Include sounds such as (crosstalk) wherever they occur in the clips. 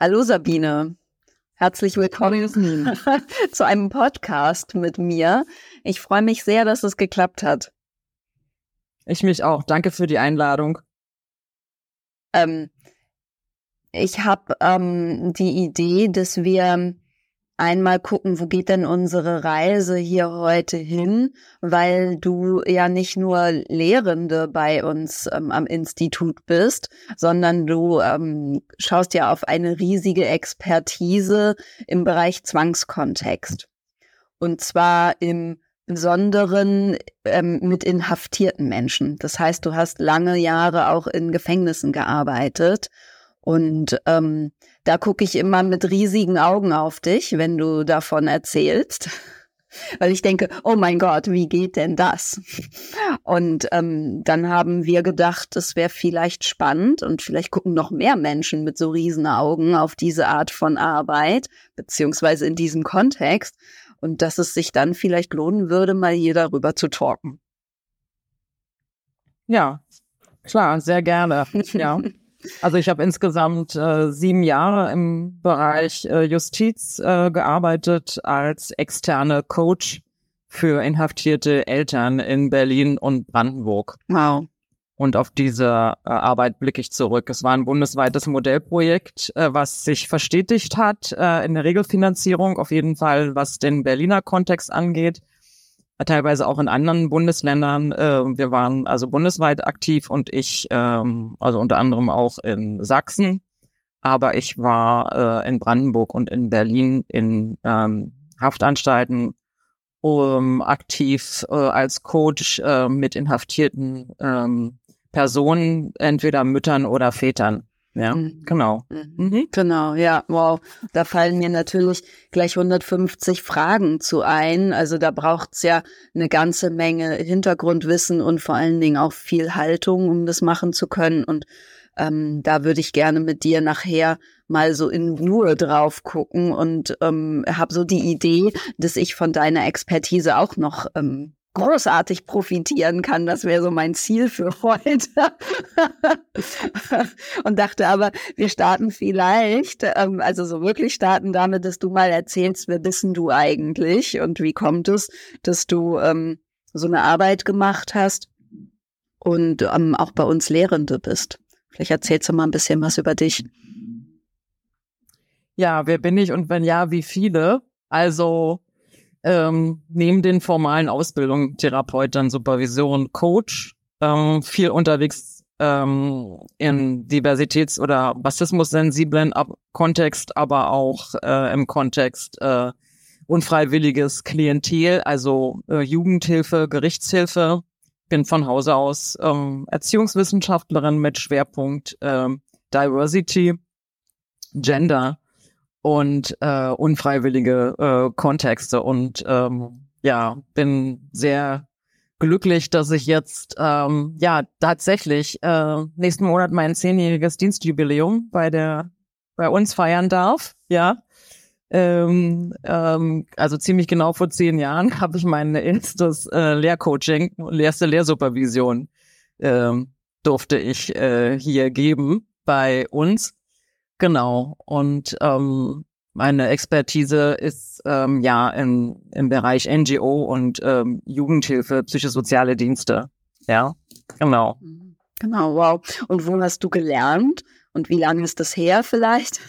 Hallo Sabine. Herzlich willkommen (laughs) zu einem Podcast mit mir. Ich freue mich sehr, dass es geklappt hat. Ich mich auch. Danke für die Einladung. Ähm, ich habe ähm, die Idee, dass wir einmal gucken, wo geht denn unsere Reise hier heute hin, weil du ja nicht nur Lehrende bei uns ähm, am Institut bist, sondern du ähm, schaust ja auf eine riesige Expertise im Bereich Zwangskontext. Und zwar im Besonderen ähm, mit inhaftierten Menschen. Das heißt, du hast lange Jahre auch in Gefängnissen gearbeitet und ähm, da gucke ich immer mit riesigen Augen auf dich, wenn du davon erzählst. (laughs) Weil ich denke, oh mein Gott, wie geht denn das? Und ähm, dann haben wir gedacht, es wäre vielleicht spannend und vielleicht gucken noch mehr Menschen mit so riesen Augen auf diese Art von Arbeit, beziehungsweise in diesem Kontext. Und dass es sich dann vielleicht lohnen würde, mal hier darüber zu talken. Ja, klar, sehr gerne. Ja. (laughs) Also ich habe insgesamt äh, sieben Jahre im Bereich äh, Justiz äh, gearbeitet als externe Coach für inhaftierte Eltern in Berlin und Brandenburg. Wow. Und auf diese äh, Arbeit blicke ich zurück. Es war ein bundesweites Modellprojekt, äh, was sich verstetigt hat äh, in der Regelfinanzierung, auf jeden Fall was den Berliner Kontext angeht teilweise auch in anderen Bundesländern. Äh, wir waren also bundesweit aktiv und ich, ähm, also unter anderem auch in Sachsen, aber ich war äh, in Brandenburg und in Berlin in ähm, Haftanstalten um, aktiv äh, als Coach äh, mit inhaftierten ähm, Personen, entweder Müttern oder Vätern. Ja, mhm. genau. Mhm. mhm. Genau, ja, wow. Da fallen mir natürlich gleich 150 Fragen zu ein. Also da braucht's ja eine ganze Menge Hintergrundwissen und vor allen Dingen auch viel Haltung, um das machen zu können. Und ähm, da würde ich gerne mit dir nachher mal so in Ruhe drauf gucken und ähm, habe so die Idee, dass ich von deiner Expertise auch noch ähm, großartig profitieren kann. Das wäre so mein Ziel für (laughs) heute. und dachte aber, wir starten vielleicht, ähm, also so wirklich starten damit, dass du mal erzählst, wer bist du eigentlich und wie kommt es, dass du ähm, so eine Arbeit gemacht hast und ähm, auch bei uns Lehrende bist. Vielleicht erzählst du mal ein bisschen was über dich. Ja, wer bin ich und wenn ja, wie viele? Also ähm, neben den formalen Ausbildungen, Therapeut, dann Supervision, Coach, ähm, viel unterwegs ähm, in Diversitäts- oder Rassismus-sensiblen Kontext, aber auch äh, im Kontext äh, unfreiwilliges Klientel, also äh, Jugendhilfe, Gerichtshilfe. Bin von Hause aus ähm, Erziehungswissenschaftlerin mit Schwerpunkt ähm, Diversity, Gender und äh, unfreiwillige äh, Kontexte. Und ähm, ja, bin sehr glücklich, dass ich jetzt ähm, ja tatsächlich äh, nächsten Monat mein zehnjähriges Dienstjubiläum bei der bei uns feiern darf. Ja, ähm, ähm, also ziemlich genau vor zehn Jahren (laughs) habe ich mein erstes äh, Lehrcoaching, erste Lehrsupervision ähm, durfte ich äh, hier geben bei uns. Genau. Und ähm, meine Expertise ist ähm, ja im, im Bereich NGO und ähm, Jugendhilfe, psychosoziale Dienste. Ja, genau. Genau, wow. Und wo hast du gelernt? Und wie lange ist das her vielleicht?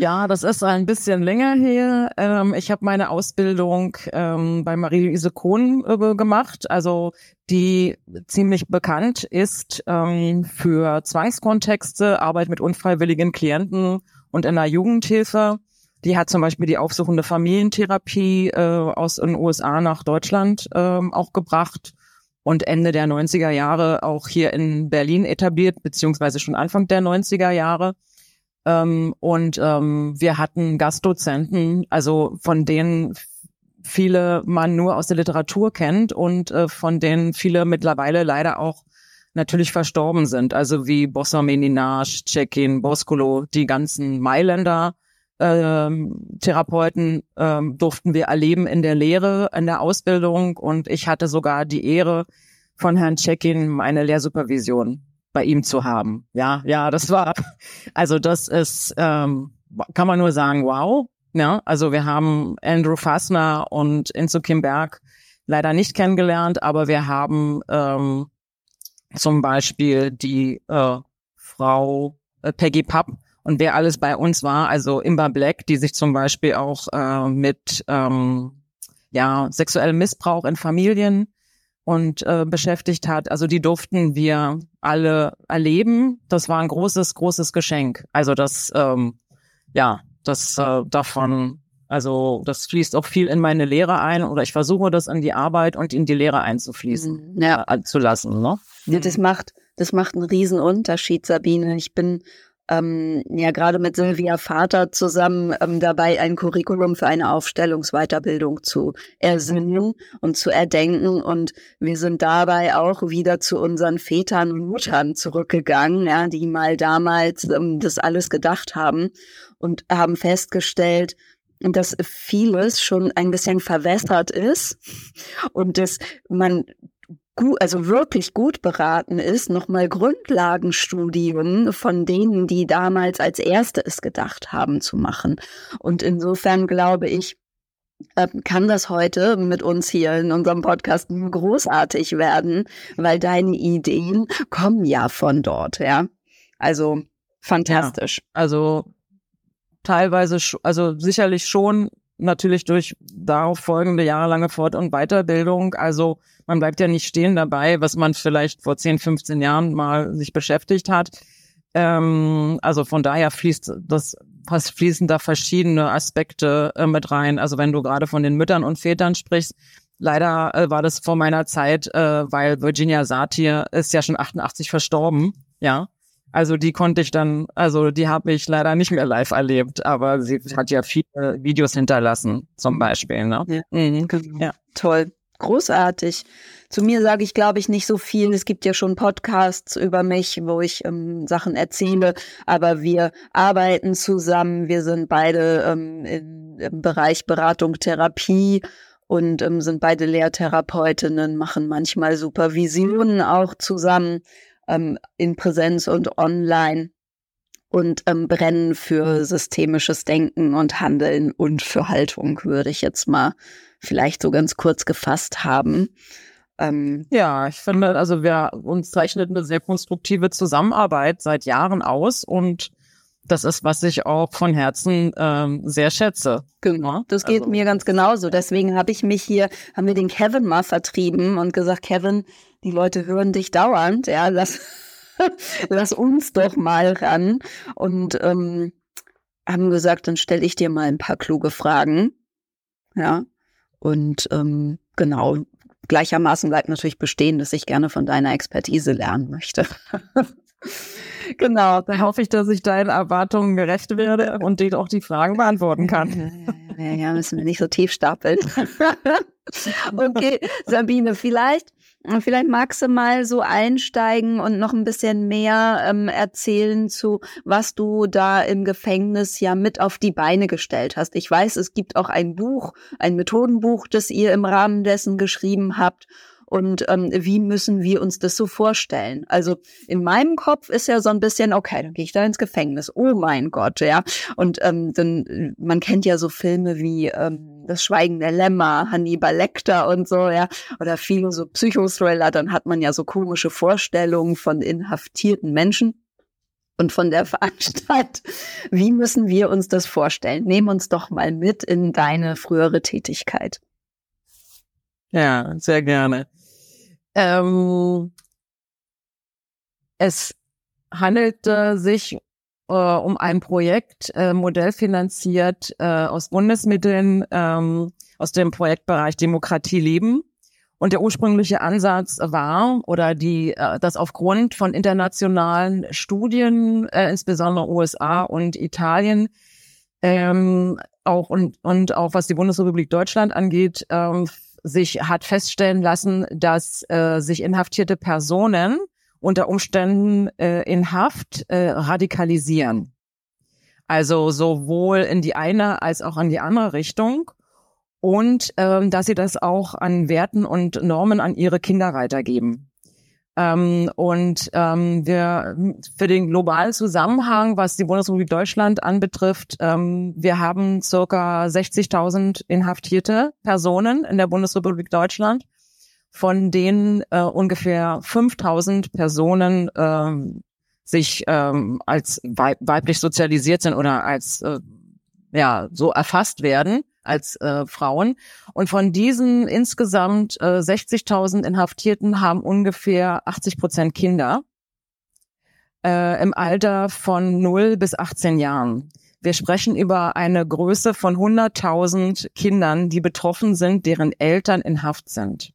Ja, das ist ein bisschen länger her. Ähm, ich habe meine Ausbildung ähm, bei Marie-Louise Kohn äh, gemacht, also die ziemlich bekannt ist ähm, für Zwangskontexte, Arbeit mit unfreiwilligen Klienten und in der Jugendhilfe. Die hat zum Beispiel die aufsuchende Familientherapie äh, aus den USA nach Deutschland äh, auch gebracht und Ende der 90er Jahre auch hier in Berlin etabliert, beziehungsweise schon Anfang der 90er Jahre. Ähm, und ähm, wir hatten Gastdozenten, also von denen viele man nur aus der Literatur kennt und äh, von denen viele mittlerweile leider auch natürlich verstorben sind. Also wie Bossa Meninage, Cekin, Boscolo, die ganzen Mailänder ähm, Therapeuten ähm, durften wir erleben in der Lehre, in der Ausbildung und ich hatte sogar die Ehre von Herrn Cekin meine Lehrsupervision bei ihm zu haben. Ja, ja, das war, also das ist, ähm, kann man nur sagen, wow. Ja, also wir haben Andrew Fassner und Enzo Kimberg leider nicht kennengelernt, aber wir haben ähm, zum Beispiel die äh, Frau äh, Peggy Papp und wer alles bei uns war, also Imba Black, die sich zum Beispiel auch äh, mit ähm, ja sexuellem Missbrauch in Familien und äh, beschäftigt hat. Also die durften wir alle erleben. Das war ein großes, großes Geschenk. Also das, ähm, ja, das äh, davon, also das fließt auch viel in meine Lehre ein oder ich versuche das in die Arbeit und in die Lehre einzufließen, Mhm. Ja. äh, zu lassen. Ne? Ja, das macht, das macht einen riesen Unterschied, Sabine. Ich bin ähm, ja gerade mit Silvia Vater zusammen ähm, dabei, ein Curriculum für eine Aufstellungsweiterbildung zu ersinnen und zu erdenken. Und wir sind dabei auch wieder zu unseren Vätern und Muttern zurückgegangen, ja, die mal damals ähm, das alles gedacht haben und haben festgestellt, dass vieles schon ein bisschen verwässert ist und dass man gut, also wirklich gut beraten ist, nochmal Grundlagenstudien von denen, die damals als Erste es gedacht haben zu machen. Und insofern glaube ich, ähm, kann das heute mit uns hier in unserem Podcast großartig werden, weil deine Ideen kommen ja von dort, ja. Also fantastisch. Also teilweise, also sicherlich schon natürlich durch darauf folgende jahrelange Fort- und Weiterbildung. Also man bleibt ja nicht stehen dabei, was man vielleicht vor 10, 15 Jahren mal sich beschäftigt hat. Ähm, also von daher fließt das fließen da verschiedene Aspekte äh, mit rein. Also wenn du gerade von den Müttern und Vätern sprichst, leider äh, war das vor meiner Zeit, äh, weil Virginia Satir ist ja schon 88 verstorben, ja. Also die konnte ich dann, also die habe ich leider nicht mehr live erlebt, aber sie hat ja viele Videos hinterlassen, zum Beispiel. Ne? Ja. Mhm. Genau. Ja. Toll. Großartig. Zu mir sage ich, glaube ich, nicht so viel. Es gibt ja schon Podcasts über mich, wo ich ähm, Sachen erzähle, aber wir arbeiten zusammen. Wir sind beide ähm, in, im Bereich Beratung, Therapie und ähm, sind beide Lehrtherapeutinnen, machen manchmal Supervisionen auch zusammen ähm, in Präsenz und online und ähm, brennen für systemisches Denken und Handeln und für Haltung, würde ich jetzt mal vielleicht so ganz kurz gefasst haben. Ähm, Ja, ich finde, also wir uns zeichnet eine sehr konstruktive Zusammenarbeit seit Jahren aus und das ist, was ich auch von Herzen ähm, sehr schätze. Genau, das geht Also- mir ganz genauso. Deswegen habe ich mich hier, haben wir den Kevin mal vertrieben und gesagt, Kevin, die Leute hören dich dauernd, ja, lass, (laughs) lass uns doch mal ran. Und ähm, haben gesagt, dann stelle ich dir mal ein paar kluge Fragen. Ja. Und ähm, genau, gleichermaßen bleibt natürlich bestehen, dass ich gerne von deiner Expertise lernen möchte. (laughs) genau. Da hoffe ich, dass ich deinen Erwartungen gerecht werde und dir auch die Fragen beantworten kann. Ja, ja, ja, ja, müssen wir nicht so tief stapeln. (laughs) okay, Sabine, vielleicht, vielleicht magst du mal so einsteigen und noch ein bisschen mehr ähm, erzählen zu, was du da im Gefängnis ja mit auf die Beine gestellt hast. Ich weiß, es gibt auch ein Buch, ein Methodenbuch, das ihr im Rahmen dessen geschrieben habt. Und ähm, wie müssen wir uns das so vorstellen? Also in meinem Kopf ist ja so ein bisschen, okay, dann gehe ich da ins Gefängnis. Oh mein Gott, ja. Und ähm, dann, äh, man kennt ja so Filme wie ähm, Das Schweigen der Lämmer, Hannibal Lecter und so, ja, oder viele so Psychothriller, dann hat man ja so komische Vorstellungen von inhaftierten Menschen und von der (laughs) Veranstalt. Wie müssen wir uns das vorstellen? Nehm uns doch mal mit in deine frühere Tätigkeit. Ja, sehr gerne. Ähm, es handelte sich äh, um ein Projekt, äh, modellfinanziert äh, aus Bundesmitteln ähm, aus dem Projektbereich Demokratie leben. Und der ursprüngliche Ansatz war, oder die, äh, dass aufgrund von internationalen Studien, äh, insbesondere USA und Italien, ähm, auch und, und auch was die Bundesrepublik Deutschland angeht, ähm, sich hat feststellen lassen, dass äh, sich inhaftierte Personen unter Umständen äh, in Haft äh, radikalisieren. Also sowohl in die eine als auch in die andere Richtung. Und ähm, dass sie das auch an Werten und Normen an ihre Kinder weitergeben. Ähm, und ähm, wir für den globalen Zusammenhang, was die Bundesrepublik Deutschland anbetrifft, ähm, wir haben circa 60.000 inhaftierte Personen in der Bundesrepublik Deutschland, von denen äh, ungefähr 5.000 Personen äh, sich ähm, als weib weiblich sozialisiert sind oder als äh, ja so erfasst werden als äh, Frauen. Und von diesen insgesamt äh, 60.000 Inhaftierten haben ungefähr 80 Prozent Kinder äh, im Alter von 0 bis 18 Jahren. Wir sprechen über eine Größe von 100.000 Kindern, die betroffen sind, deren Eltern in Haft sind.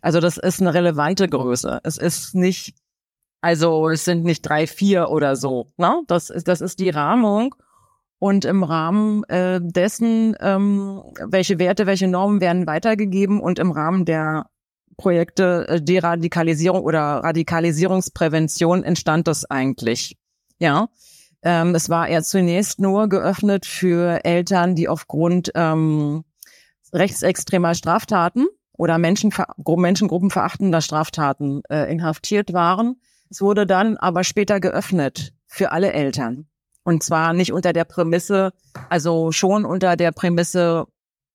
Also das ist eine relevante Größe. Es ist nicht, also es sind nicht drei, vier oder so. Ne? Das ist, das ist die Rahmung. Und im Rahmen äh, dessen, ähm, welche Werte, welche Normen werden weitergegeben und im Rahmen der Projekte äh, Deradikalisierung oder Radikalisierungsprävention entstand das eigentlich. Ja, ähm, es war eher zunächst nur geöffnet für Eltern, die aufgrund ähm, rechtsextremer Straftaten oder Menschen, menschengruppenverachtender Straftaten äh, inhaftiert waren. Es wurde dann aber später geöffnet für alle Eltern. Und zwar nicht unter der Prämisse, also schon unter der Prämisse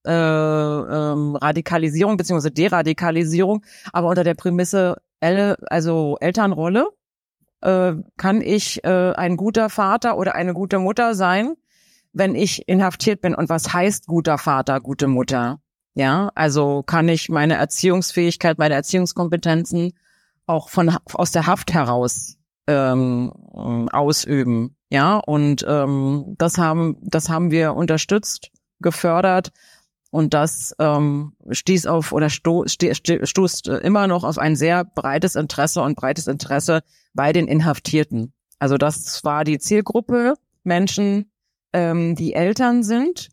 äh, ähm, Radikalisierung beziehungsweise Deradikalisierung, aber unter der Prämisse, also Elternrolle, äh, kann ich äh, ein guter Vater oder eine gute Mutter sein, wenn ich inhaftiert bin. Und was heißt guter Vater, gute Mutter? Ja, also kann ich meine Erziehungsfähigkeit, meine Erziehungskompetenzen auch von aus der Haft heraus ähm, ausüben. Ja, und ähm, das haben, das haben wir unterstützt, gefördert und das ähm, stieß auf oder sto, sto, stoßt immer noch auf ein sehr breites Interesse und breites Interesse bei den Inhaftierten. Also das war die Zielgruppe Menschen, ähm, die Eltern sind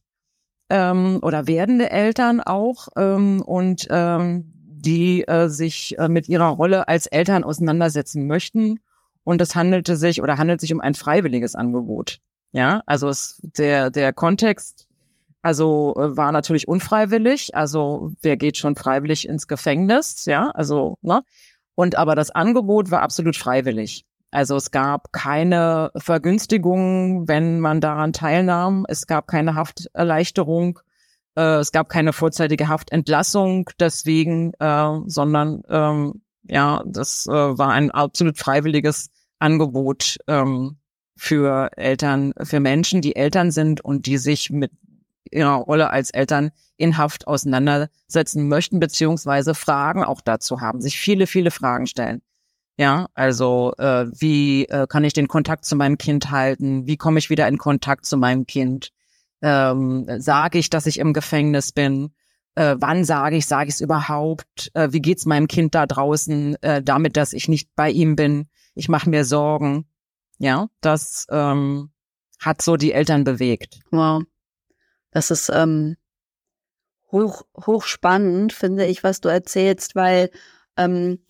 ähm, oder werdende Eltern auch ähm, und ähm, die äh, sich äh, mit ihrer Rolle als Eltern auseinandersetzen möchten und es handelte sich oder handelt sich um ein freiwilliges Angebot. Ja, also es, der, der Kontext, also äh, war natürlich unfreiwillig. Also wer geht schon freiwillig ins Gefängnis? Ja, also, ne? Und aber das Angebot war absolut freiwillig. Also es gab keine Vergünstigung, wenn man daran teilnahm. Es gab keine Hafterleichterung. Äh, es gab keine vorzeitige Haftentlassung deswegen, äh, sondern ähm, ja, das äh, war ein absolut freiwilliges Angebot ähm, für Eltern, für Menschen, die Eltern sind und die sich mit ihrer Rolle als Eltern in Haft auseinandersetzen möchten, beziehungsweise Fragen auch dazu haben, sich viele, viele Fragen stellen. Ja, also äh, wie äh, kann ich den Kontakt zu meinem Kind halten? Wie komme ich wieder in Kontakt zu meinem Kind? Ähm, sage ich, dass ich im Gefängnis bin? Äh, wann sage ich, sage ich es überhaupt, äh, wie geht's meinem Kind da draußen äh, damit, dass ich nicht bei ihm bin, ich mache mir Sorgen. Ja, das ähm, hat so die Eltern bewegt. Wow, das ist ähm, hoch, hoch spannend, finde ich, was du erzählst, weil ähm,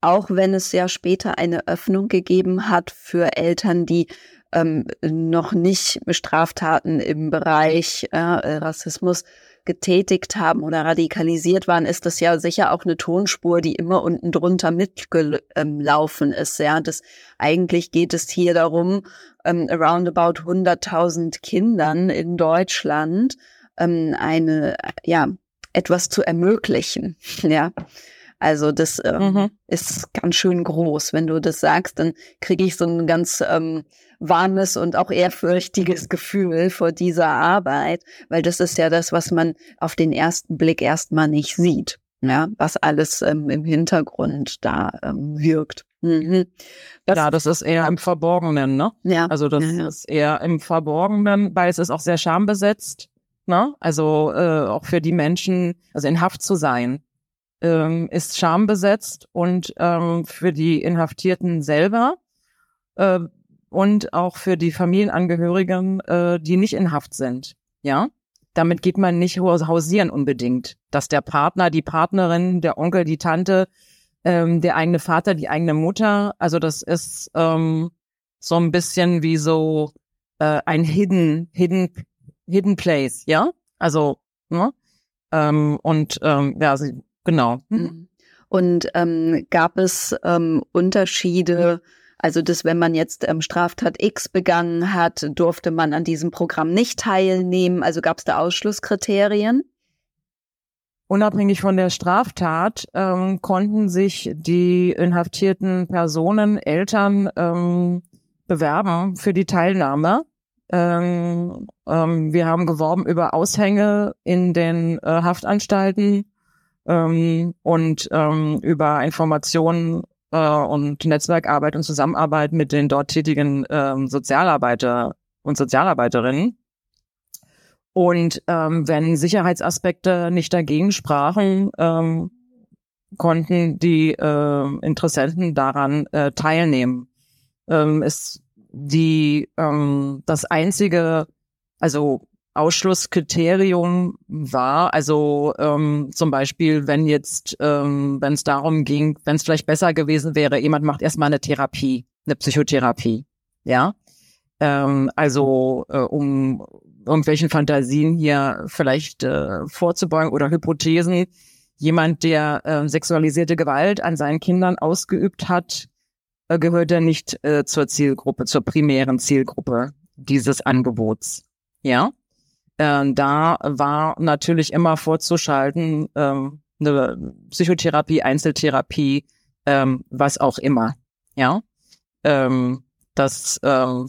auch wenn es ja später eine Öffnung gegeben hat für Eltern, die ähm, noch nicht Straftaten im Bereich äh, Rassismus getätigt haben oder radikalisiert waren, ist das ja sicher auch eine Tonspur, die immer unten drunter mitgelaufen ist. Ja, das eigentlich geht es hier darum, ähm, around about 100.000 Kindern in Deutschland ähm, eine, ja, etwas zu ermöglichen. (laughs) Ja. Also das ähm, mhm. ist ganz schön groß. Wenn du das sagst, dann kriege ich so ein ganz ähm, warmes und auch ehrfürchtiges Gefühl vor dieser Arbeit, weil das ist ja das, was man auf den ersten Blick erstmal nicht sieht, ja, was alles ähm, im Hintergrund da ähm, wirkt. Mhm. Das, ja, das ist eher im Verborgenen, ne? Ja. Also das ja, ja. ist eher im Verborgenen, weil es ist auch sehr schambesetzt, ne? Also äh, auch für die Menschen, also in Haft zu sein, ähm, ist schambesetzt und ähm, für die Inhaftierten selber äh, und auch für die Familienangehörigen, äh, die nicht in Haft sind. Ja, damit geht man nicht hausieren unbedingt, dass der Partner, die Partnerin, der Onkel, die Tante, ähm, der eigene Vater, die eigene Mutter, also das ist ähm, so ein bisschen wie so äh, ein hidden, hidden, hidden place, ja. Also ne? ähm, und ähm, ja, genau. Mhm. Und ähm, gab es ähm, Unterschiede, also dass wenn man jetzt ähm, Straftat X begangen hat, durfte man an diesem Programm nicht teilnehmen? Also gab es da Ausschlusskriterien? Unabhängig von der Straftat ähm, konnten sich die inhaftierten Personen, Eltern ähm, bewerben für die Teilnahme. Ähm, ähm, wir haben geworben über Aushänge in den äh, Haftanstalten ähm, und ähm, über Informationen äh, und Netzwerkarbeit und Zusammenarbeit mit den dort tätigen ähm, Sozialarbeiter und Sozialarbeiterinnen. Und ähm, wenn Sicherheitsaspekte nicht dagegen sprachen, ähm, konnten die äh, Interessenten daran äh, teilnehmen. Ähm, ist die ähm, das einzige, also Ausschlusskriterium war, also ähm, zum Beispiel, wenn jetzt, ähm, wenn es darum ging, wenn es vielleicht besser gewesen wäre, jemand macht erstmal eine Therapie, eine Psychotherapie, ja, ähm, also äh, um irgendwelchen Fantasien hier vielleicht äh, vorzubeugen oder Hypothesen. Jemand, der äh, sexualisierte Gewalt an seinen Kindern ausgeübt hat, äh, gehört er nicht äh, zur Zielgruppe, zur primären Zielgruppe dieses Angebots. Ja, äh, da war natürlich immer vorzuschalten ähm, eine Psychotherapie, Einzeltherapie, ähm, was auch immer. Ja, ähm, das ähm,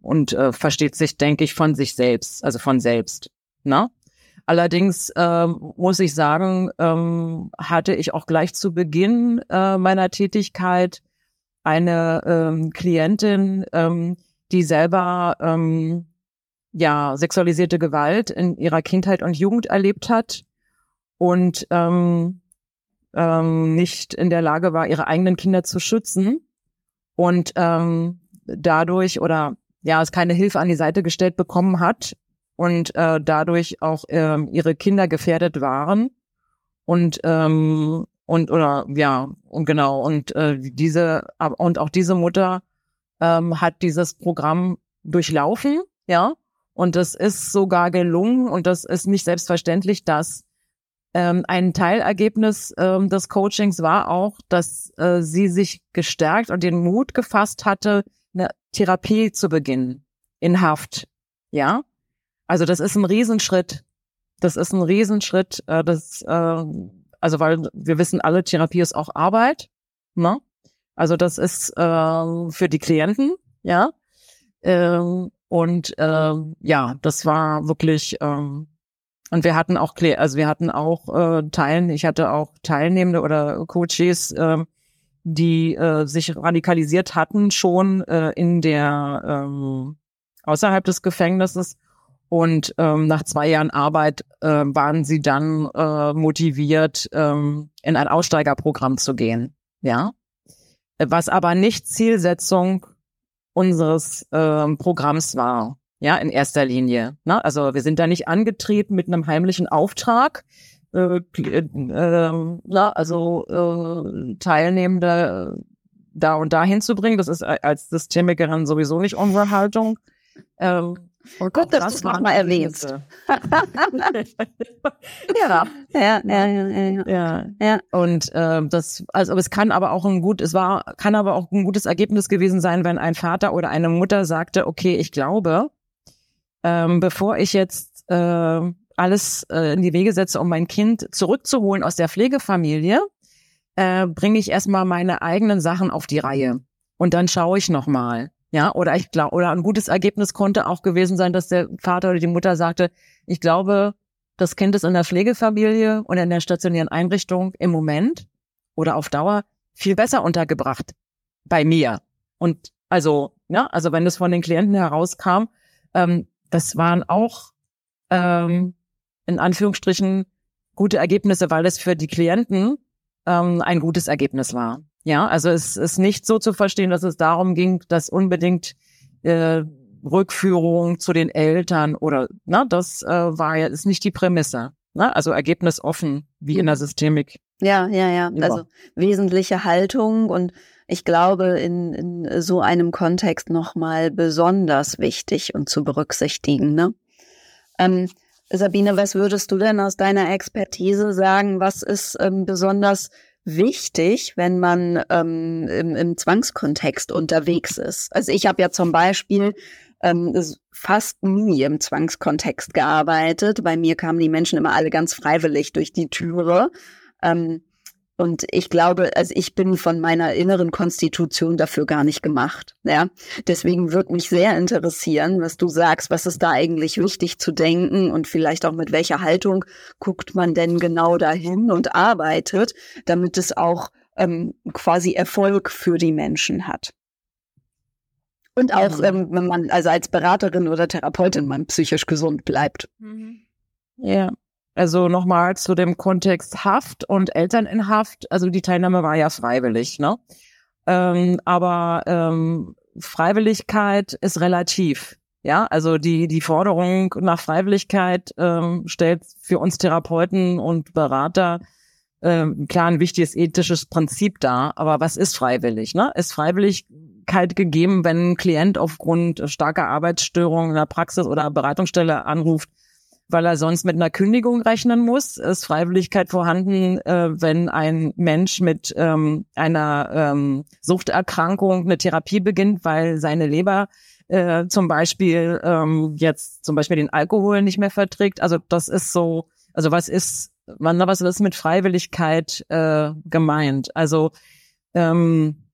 und äh, versteht sich, denke ich, von sich selbst, also von selbst. Na? Allerdings ähm, muss ich sagen, ähm, hatte ich auch gleich zu Beginn äh, meiner Tätigkeit eine ähm, Klientin, ähm, die selber ähm, ja sexualisierte Gewalt in ihrer Kindheit und Jugend erlebt hat und ähm, ähm, nicht in der Lage war, ihre eigenen Kinder zu schützen und ähm, dadurch oder ja, es keine Hilfe an die Seite gestellt bekommen hat und äh, dadurch auch ähm, ihre Kinder gefährdet waren und ähm, und oder ja und genau und äh, diese und auch diese Mutter ähm, hat dieses Programm durchlaufen ja und das ist sogar gelungen und das ist nicht selbstverständlich dass ähm, ein Teilergebnis ähm, des Coachings war auch dass äh, sie sich gestärkt und den Mut gefasst hatte eine Therapie zu beginnen in Haft. Ja, also das ist ein Riesenschritt. Das ist ein Riesenschritt. Äh, das, äh, also weil wir wissen alle, Therapie ist auch Arbeit. Ne? Also das ist äh, für die Klienten, ja. Ähm, und äh, ja, das war wirklich. Ähm, und wir hatten auch, also wir hatten auch äh, Teilen. Ich hatte auch Teilnehmende oder Coaches, äh, die äh, sich radikalisiert hatten, schon äh, in der ähm, außerhalb des Gefängnisses. Und ähm, nach zwei Jahren Arbeit äh, waren sie dann äh, motiviert, ähm, in ein Aussteigerprogramm zu gehen. Ja, was aber nicht Zielsetzung unseres äh, Programms war. Ja, in erster Linie. Ne? Also wir sind da nicht angetreten mit einem heimlichen Auftrag, äh, äh, na, also äh, Teilnehmende da und da hinzubringen. Das ist als Systemikerin sowieso nicht unsere Haltung. Ähm, Oh Gott, dass das du es mal erwähnst. (laughs) ja. Ja, ja, ja, ja, ja. ja. Und äh, das, also es kann aber auch ein gut, es war, kann aber auch ein gutes Ergebnis gewesen sein, wenn ein Vater oder eine Mutter sagte, okay, ich glaube, ähm, bevor ich jetzt äh, alles äh, in die Wege setze, um mein Kind zurückzuholen aus der Pflegefamilie, äh, bringe ich erstmal meine eigenen Sachen auf die Reihe. Und dann schaue ich nochmal. Ja, oder ich glaube, oder ein gutes Ergebnis konnte auch gewesen sein, dass der Vater oder die Mutter sagte, ich glaube, das Kind ist in der Pflegefamilie und in der stationären Einrichtung im Moment oder auf Dauer viel besser untergebracht bei mir. Und also, ja, also wenn das von den Klienten herauskam, ähm, das waren auch ähm, in Anführungsstrichen gute Ergebnisse, weil es für die Klienten ähm, ein gutes Ergebnis war. Ja, also es ist nicht so zu verstehen, dass es darum ging, dass unbedingt äh, Rückführung zu den Eltern oder na, das äh, war ja ist nicht die Prämisse. Ne? Also Ergebnis offen, wie in der Systemik. Ja, ja, ja. ja. Also wesentliche Haltung und ich glaube, in, in so einem Kontext nochmal besonders wichtig und zu berücksichtigen. Ne? Ähm, Sabine, was würdest du denn aus deiner Expertise sagen? Was ist ähm, besonders wichtig, wenn man ähm, im, im Zwangskontext unterwegs ist. Also ich habe ja zum Beispiel ähm, fast nie im Zwangskontext gearbeitet. Bei mir kamen die Menschen immer alle ganz freiwillig durch die Türe. Ähm, und ich glaube, also ich bin von meiner inneren Konstitution dafür gar nicht gemacht. Ja, deswegen würde mich sehr interessieren, was du sagst. Was ist da eigentlich wichtig zu denken und vielleicht auch mit welcher Haltung guckt man denn genau dahin und arbeitet, damit es auch ähm, quasi Erfolg für die Menschen hat. Und auch, ähm, wenn man also als Beraterin oder Therapeutin man psychisch gesund bleibt. Mhm. Ja. Also nochmal zu dem Kontext Haft und Eltern in Haft. Also die Teilnahme war ja freiwillig, ne? Ähm, aber ähm, Freiwilligkeit ist relativ. Ja, also die, die Forderung nach Freiwilligkeit ähm, stellt für uns Therapeuten und Berater ähm, klar ein wichtiges ethisches Prinzip dar. Aber was ist freiwillig? Ne? Ist Freiwilligkeit gegeben, wenn ein Klient aufgrund starker Arbeitsstörungen in der Praxis oder Beratungsstelle anruft, weil er sonst mit einer Kündigung rechnen muss. Ist Freiwilligkeit vorhanden, äh, wenn ein Mensch mit ähm, einer ähm, Suchterkrankung eine Therapie beginnt, weil seine Leber äh, zum Beispiel ähm, jetzt zum Beispiel den Alkohol nicht mehr verträgt. Also das ist so, also was ist, was ist mit Freiwilligkeit äh, gemeint? Also ähm,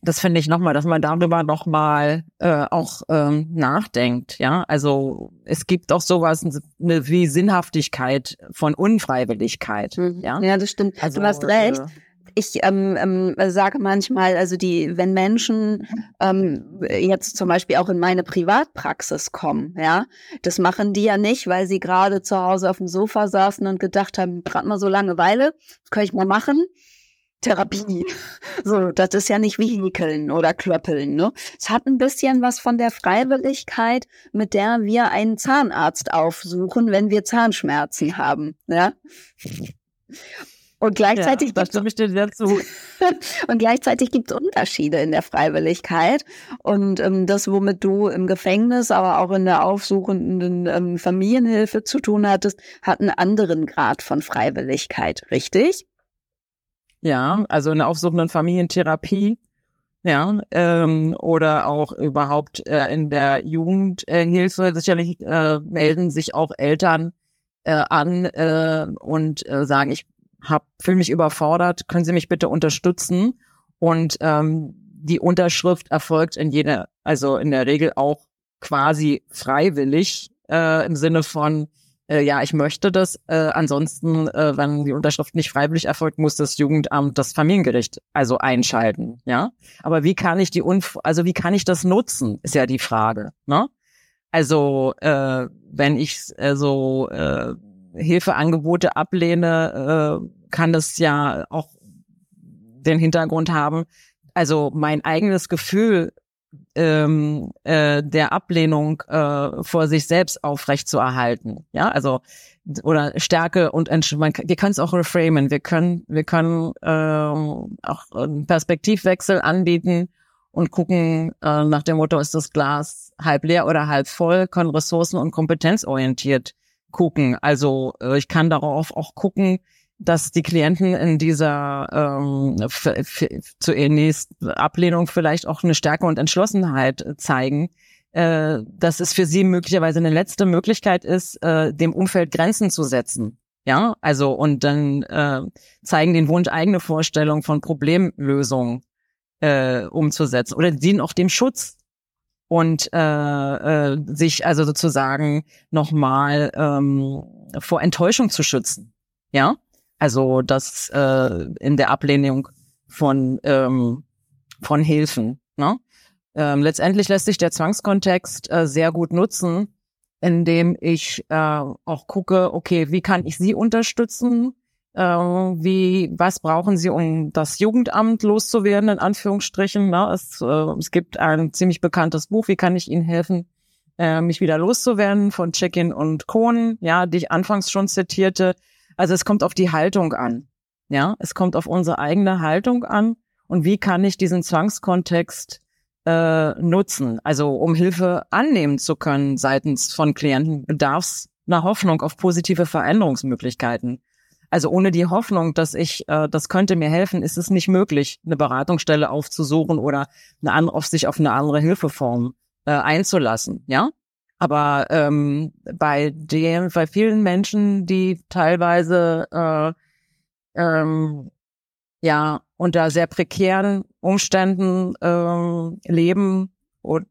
das finde ich nochmal, dass man darüber nochmal äh, auch ähm, nachdenkt. Ja, also es gibt auch sowas eine, wie Sinnhaftigkeit von Unfreiwilligkeit. Mhm. Ja? ja, das stimmt. Also, du hast recht. Äh, ich ähm, ähm, sage manchmal, also die, wenn Menschen ähm, jetzt zum Beispiel auch in meine Privatpraxis kommen, ja, das machen die ja nicht, weil sie gerade zu Hause auf dem Sofa saßen und gedacht haben, gerade mal so Langeweile, das kann ich mal machen Therapie. So, das ist ja nicht Vehikeln oder Klöppeln, ne? Es hat ein bisschen was von der Freiwilligkeit, mit der wir einen Zahnarzt aufsuchen, wenn wir Zahnschmerzen haben, ja? Und gleichzeitig ja, stimme ich dir dazu. (laughs) und gleichzeitig gibt es Unterschiede in der Freiwilligkeit. Und ähm, das, womit du im Gefängnis, aber auch in der aufsuchenden ähm, Familienhilfe zu tun hattest, hat einen anderen Grad von Freiwilligkeit, richtig? Ja, also in der aufsuchenden Familientherapie, ja, ähm, oder auch überhaupt äh, in der Jugendhilfe. Sicherlich äh, melden sich auch Eltern äh, an äh, und äh, sagen, ich hab, fühle mich überfordert, können Sie mich bitte unterstützen? Und ähm, die Unterschrift erfolgt in jeder, also in der Regel auch quasi freiwillig äh, im Sinne von, äh, ja, ich möchte das. Äh, ansonsten, äh, wenn die Unterschrift nicht freiwillig erfolgt, muss das Jugendamt das Familiengericht also einschalten. Ja, aber wie kann ich die Unf also wie kann ich das nutzen, ist ja die Frage. Ne? Also äh, wenn ich äh, so äh, Hilfeangebote ablehne, äh, kann das ja auch den Hintergrund haben. Also mein eigenes Gefühl ähm, äh, der Ablehnung äh, vor sich selbst aufrecht. Ja, also oder Stärke und man, wir können es auch reframen. Wir können wir können ähm, auch einen Perspektivwechsel anbieten und gucken äh, nach dem Motto ist das Glas halb leer oder halb voll, können ressourcen- und kompetenzorientiert gucken. Also äh, ich kann darauf auch gucken, dass die Klienten in dieser ähm, zu ihrer nächsten Ablehnung vielleicht auch eine Stärke und Entschlossenheit zeigen, äh, dass es für sie möglicherweise eine letzte Möglichkeit ist, äh, dem Umfeld Grenzen zu setzen. Ja, also und dann äh, zeigen den Wunsch, eigene Vorstellungen von Problemlösungen äh, umzusetzen oder dienen auch dem Schutz und äh, äh, sich also sozusagen nochmal ähm, vor Enttäuschung zu schützen. Ja, also das äh, in der Ablehnung von, ähm, von Hilfen. Ne? Ähm, letztendlich lässt sich der Zwangskontext äh, sehr gut nutzen, indem ich äh, auch gucke, okay, wie kann ich Sie unterstützen? Äh, wie, was brauchen Sie, um das Jugendamt loszuwerden, in Anführungsstrichen? Ne? Es, äh, es gibt ein ziemlich bekanntes Buch, wie kann ich Ihnen helfen, äh, mich wieder loszuwerden von Check-in und Kohn, ja, die ich anfangs schon zitierte. Also es kommt auf die Haltung an. Ja, es kommt auf unsere eigene Haltung an. Und wie kann ich diesen Zwangskontext äh, nutzen? Also um Hilfe annehmen zu können seitens von Klienten bedarf es einer Hoffnung auf positive Veränderungsmöglichkeiten. Also ohne die Hoffnung, dass ich, äh, das könnte mir helfen, ist es nicht möglich, eine Beratungsstelle aufzusuchen oder eine andere, auf sich auf eine andere Hilfeform äh, einzulassen. Ja, aber ähm, bei dem, bei vielen Menschen, die teilweise äh, ähm, ja unter sehr prekären Umständen ähm, leben und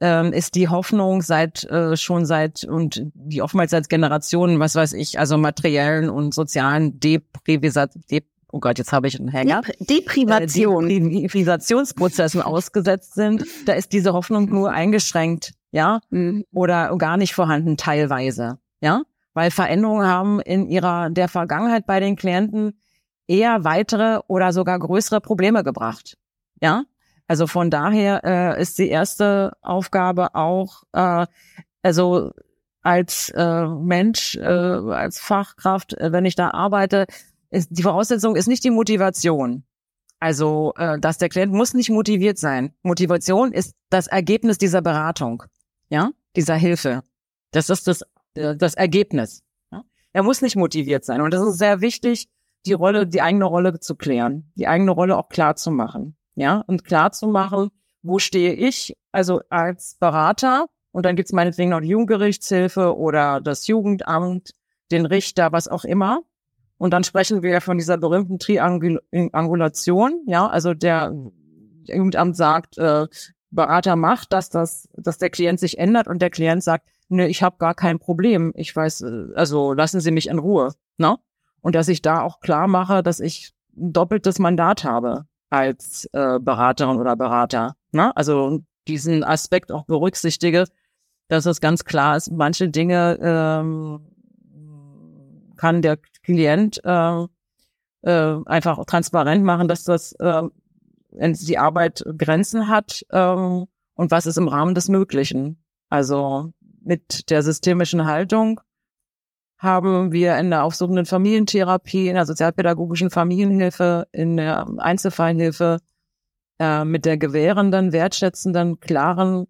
ähm, ist die Hoffnung seit äh, schon seit und die oftmals seit Generationen, was weiß ich, also materiellen und sozialen Deprivisat Dep oh Gott, jetzt habe ich einen Hänger. Deprivation. Äh, Deprivisationsprozessen ausgesetzt sind, da ist diese Hoffnung nur eingeschränkt, ja, mhm. oder gar nicht vorhanden teilweise, ja, weil Veränderungen haben in ihrer der Vergangenheit bei den Klienten eher weitere oder sogar größere Probleme gebracht, ja. Also von daher äh, ist die erste Aufgabe auch, äh, also als äh, Mensch, äh, als Fachkraft, äh, wenn ich da arbeite, ist die Voraussetzung ist nicht die Motivation. Also, äh, dass der Klient muss nicht motiviert sein. Motivation ist das Ergebnis dieser Beratung, ja, dieser Hilfe. Das ist das, äh, das Ergebnis. Ja? Er muss nicht motiviert sein. Und das ist sehr wichtig, die Rolle, die eigene Rolle zu klären, die eigene Rolle auch klar zu machen ja, und klar zu machen, wo stehe ich, also als Berater, und dann gibt's meinetwegen noch die Jugendgerichtshilfe oder das Jugendamt, den Richter, was auch immer. Und dann sprechen wir von dieser berühmten Triangulation, ja, also der Jugendamt sagt, äh, Berater macht, dass das, dass der Klient sich ändert und der Klient sagt, ne, ich habe gar kein Problem, ich weiß, äh, also lassen Sie mich in Ruhe, ne? Und dass ich da auch klar mache, dass ich ein doppeltes Mandat habe als äh, Beraterin oder Berater. Ne? Also diesen Aspekt auch berücksichtige, dass es ganz klar ist, manche Dinge ähm, kann der Klient äh, äh, einfach transparent machen, dass das äh, die Arbeit Grenzen hat ähm, und was ist im Rahmen des Möglichen. Also mit der systemischen Haltung haben wir in der aufsuchenden Familientherapie, in der sozialpädagogischen Familienhilfe, in der Einzelfallhilfe äh, mit der gewährenden, wertschätzenden, klaren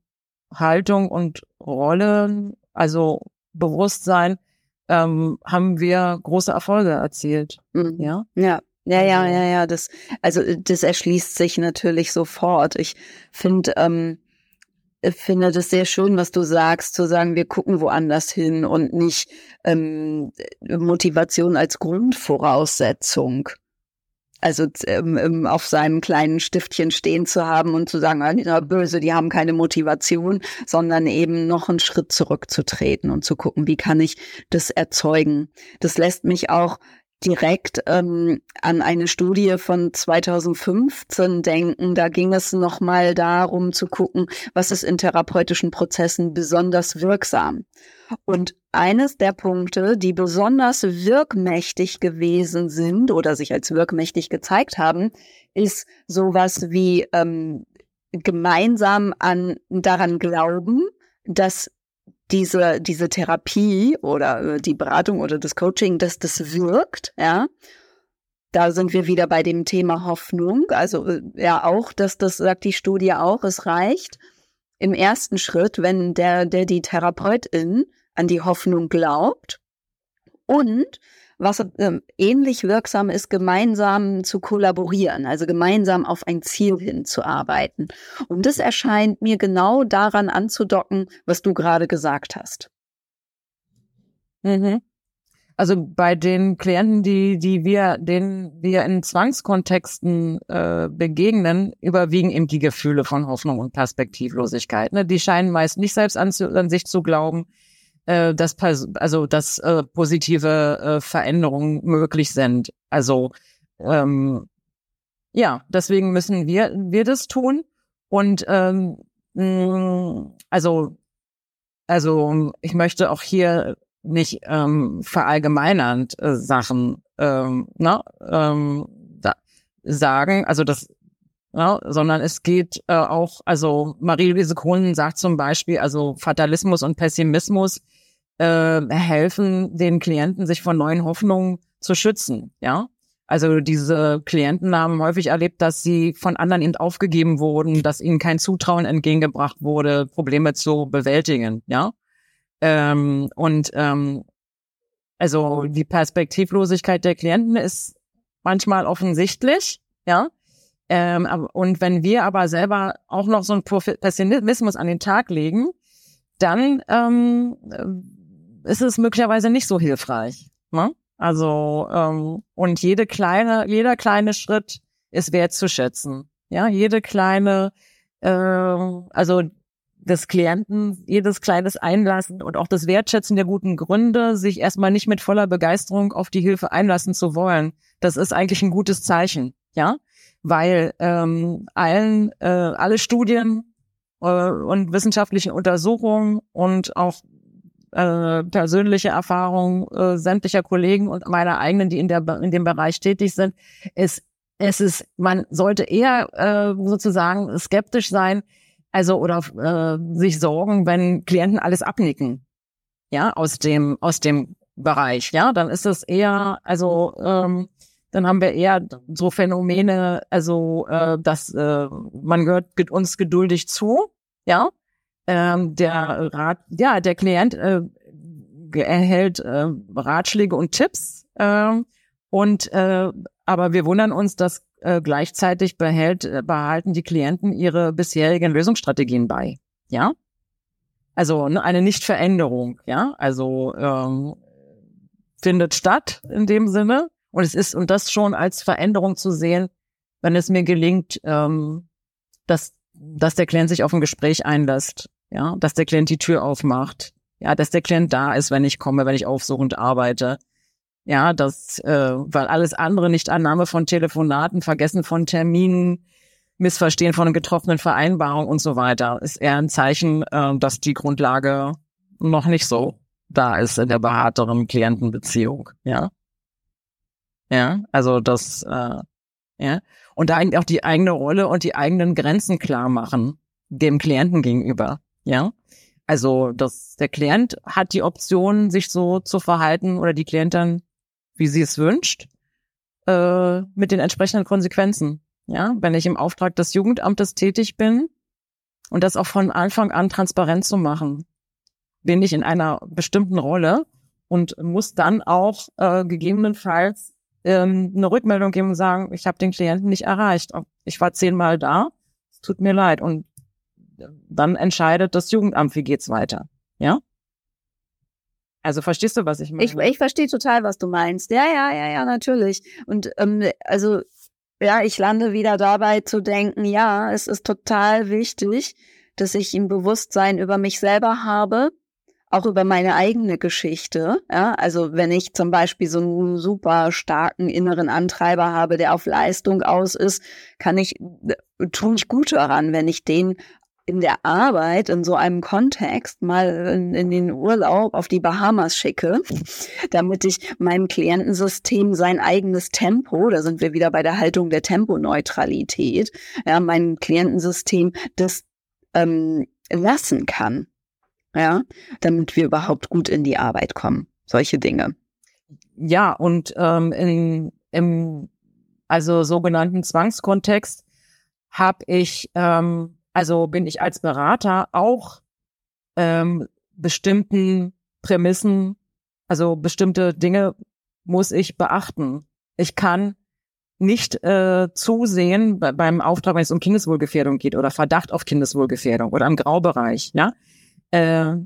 Haltung und Rolle, also Bewusstsein, ähm, haben wir große Erfolge erzielt. Mhm. Ja. Ja. Ja, ja, also ja, ja, das, also das erschließt sich natürlich sofort. Ich finde, ähm, finde das sehr schön, was du sagst, zu sagen, wir gucken woanders hin und nicht ähm, Motivation als Grundvoraussetzung. Also ähm, ähm, auf seinem kleinen Stiftchen stehen zu haben und zu sagen, ah, böse, die haben keine Motivation, sondern eben noch einen Schritt zurückzutreten und zu gucken, wie kann ich das erzeugen. Das lässt mich auch direkt ähm, an eine Studie von 2015 denken. Da ging es nochmal darum zu gucken, was ist in therapeutischen Prozessen besonders wirksam. Und eines der Punkte, die besonders wirkmächtig gewesen sind oder sich als wirkmächtig gezeigt haben, ist sowas wie ähm, gemeinsam an daran glauben, dass diese, diese Therapie oder äh, die Beratung oder das Coaching, dass das wirkt, ja. Da sind wir wieder bei dem Thema Hoffnung. Also äh, ja auch, dass das sagt die Studie auch, es reicht im ersten Schritt, wenn der, der die Therapeutin an die Hoffnung glaubt und was äh, ähnlich wirksam ist, gemeinsam zu kollaborieren, also gemeinsam auf ein Ziel hinzuarbeiten. Und das erscheint mir genau daran anzudocken, was du gerade gesagt hast. Mhm. Also bei den Klienten, die, die wir, denen wir in Zwangskontexten äh, begegnen, überwiegen eben die Gefühle von Hoffnung und Perspektivlosigkeit. Ne? Die scheinen meist nicht selbst an, an sich zu glauben äh, dass also dass äh, positive äh, Veränderungen möglich sind. Also ähm, ja, deswegen müssen wir wir das tun und ähm, mh, also also ich möchte auch hier nicht ähm, verallgemeinernd äh, Sachen ähm, ne, ähm, da, sagen. Also das ja, sondern es geht äh, auch, also Marie-Louise Kohlen sagt zum Beispiel, also Fatalismus und Pessimismus äh, helfen den Klienten, sich von neuen Hoffnungen zu schützen. Ja, also diese Klienten haben häufig erlebt, dass sie von anderen eben aufgegeben wurden, dass ihnen kein Zutrauen entgegengebracht wurde, Probleme zu bewältigen. Ja, ähm, und ähm, also die Perspektivlosigkeit der Klienten ist manchmal offensichtlich, ja. Ähm, und wenn wir aber selber auch noch so einen Pessimismus an den Tag legen, dann ähm, äh, ist es möglicherweise nicht so hilfreich. Ne? Also ähm, und jede kleine, jeder kleine Schritt ist wertzuschätzen. Ja, jede kleine, äh, also des Klienten, jedes kleines Einlassen und auch das Wertschätzen der guten Gründe, sich erstmal nicht mit voller Begeisterung auf die Hilfe einlassen zu wollen. Das ist eigentlich ein gutes Zeichen, ja, weil ähm, allen, äh, alle Studien äh, und wissenschaftlichen Untersuchungen und auch äh, persönliche Erfahrungen äh, sämtlicher Kollegen und meiner eigenen, die in der in dem Bereich tätig sind, ist es ist man sollte eher äh, sozusagen skeptisch sein, also oder äh, sich sorgen, wenn Klienten alles abnicken, ja aus dem aus dem Bereich, ja, dann ist es eher also ähm, dann haben wir eher so Phänomene, also äh, dass äh, man gehört uns geduldig zu, ja. Ähm, der Rat, ja, der Klient äh, erhält äh, Ratschläge und Tipps äh, und äh, aber wir wundern uns, dass äh, gleichzeitig behält, äh, behalten die Klienten ihre bisherigen Lösungsstrategien bei, ja. Also ne, eine Nichtveränderung, ja. Also ähm, findet statt in dem Sinne und es ist, und das schon als Veränderung zu sehen, wenn es mir gelingt, ähm, dass, dass der Klient sich auf ein Gespräch einlässt, ja, dass der Klient die Tür aufmacht, ja, dass der Klient da ist, wenn ich komme, wenn ich aufsuchend arbeite. Ja, das, äh, weil alles andere, nicht Annahme von Telefonaten, Vergessen von Terminen, Missverstehen von getroffenen Vereinbarungen und so weiter, ist eher ein Zeichen, äh, dass die Grundlage noch nicht so da ist in der beharteren Klientenbeziehung, ja. Ja, also das, äh, ja. Und da auch die eigene Rolle und die eigenen Grenzen klar machen dem Klienten gegenüber, ja. Also das, der Klient hat die Option, sich so zu verhalten oder die Klientin, wie sie es wünscht, äh, mit den entsprechenden Konsequenzen. Ja, wenn ich im Auftrag des Jugendamtes tätig bin und das auch von Anfang an transparent zu machen, bin ich in einer bestimmten Rolle und muss dann auch äh, gegebenenfalls ähm, eine Rückmeldung geben und sagen, ich habe den Klienten nicht erreicht. Ich war zehnmal da, es tut mir leid. Und dann entscheidet das Jugendamt, wie geht's weiter. Ja? Also verstehst du, was ich meine? Ich, ich verstehe total, was du meinst. Ja, ja, ja, ja, natürlich. Und ähm, also ja, ich lande wieder dabei zu denken, ja, es ist total wichtig, dass ich ein Bewusstsein über mich selber habe auch über meine eigene Geschichte. Ja, also wenn ich zum Beispiel so einen super starken inneren Antreiber habe, der auf Leistung aus ist, kann ich, äh, tue ich gut daran, wenn ich den in der Arbeit in so einem Kontext mal in, in, den Urlaub auf die Bahamas schicke, (laughs) damit ich meinem Klientensystem sein eigenes Tempo, da sind wir wieder bei der Haltung der Temponeutralität, ja, mein Klientensystem das ähm, lassen kann ja, damit wir überhaupt gut in die Arbeit kommen. Solche Dinge. Ja, und ähm, in, im also sogenannten Zwangskontext habe ich, ähm, also bin ich als Berater auch ähm, bestimmten Prämissen, also bestimmte Dinge muss ich beachten. Ich kann nicht äh, zusehen bei, beim Auftrag, wenn es um Kindeswohlgefährdung geht oder Verdacht auf Kindeswohlgefährdung oder im Graubereich, ja, äh,